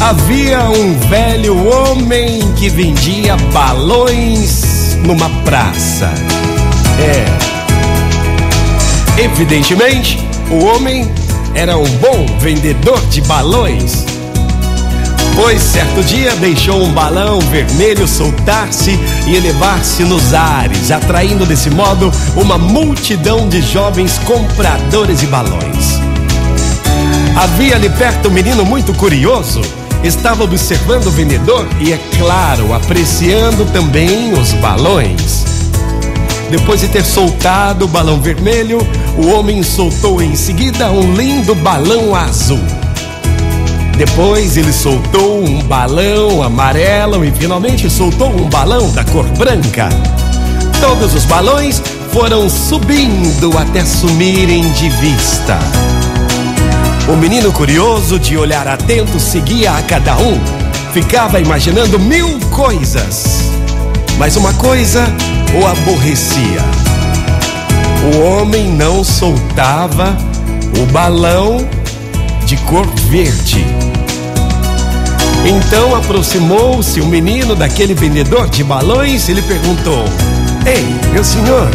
Havia um velho homem que vendia balões numa praça. É. Evidentemente, o homem era um bom vendedor de balões. Pois certo dia deixou um balão vermelho soltar-se e elevar-se nos ares, atraindo desse modo uma multidão de jovens compradores de balões. Havia ali perto um menino muito curioso. Estava observando o vendedor e, é claro, apreciando também os balões. Depois de ter soltado o balão vermelho, o homem soltou em seguida um lindo balão azul. Depois ele soltou um balão amarelo e finalmente soltou um balão da cor branca. Todos os balões foram subindo até sumirem de vista. O menino curioso, de olhar atento, seguia a cada um. Ficava imaginando mil coisas. Mas uma coisa o aborrecia. O homem não soltava o balão de cor verde. Então aproximou-se o menino daquele vendedor de balões e lhe perguntou: Ei, meu senhor,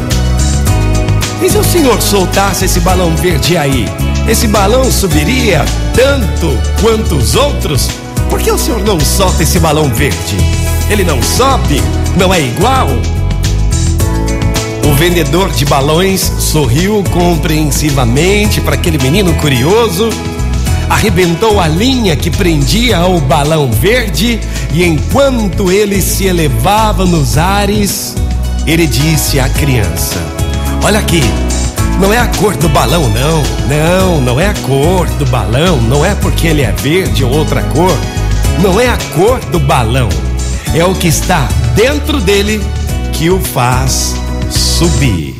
e se o senhor soltasse esse balão verde aí? Esse balão subiria tanto quanto os outros? Por que o senhor não solta esse balão verde? Ele não sobe? Não é igual? O vendedor de balões sorriu compreensivamente para aquele menino curioso, arrebentou a linha que prendia ao balão verde e enquanto ele se elevava nos ares, ele disse à criança: Olha aqui, não é a cor do balão, não. Não, não é a cor do balão. Não é porque ele é verde ou outra cor. Não é a cor do balão. É o que está dentro dele que o faz subir.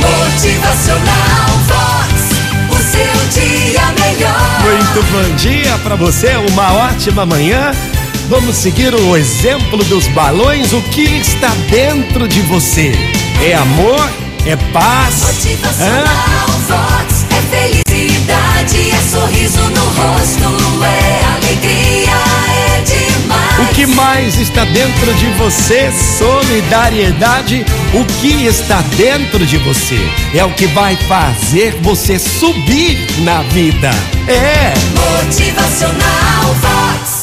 Motivacional Vox, o seu dia melhor. Muito bom dia para você, uma ótima manhã. Vamos seguir o exemplo dos balões. O que está dentro de você? É amor? É paz? Motivacional Vox é felicidade, é sorriso no rosto, é alegria, é demais. O que mais está dentro de você? Solidariedade. O que está dentro de você é o que vai fazer você subir na vida. É. Motivacional Vox.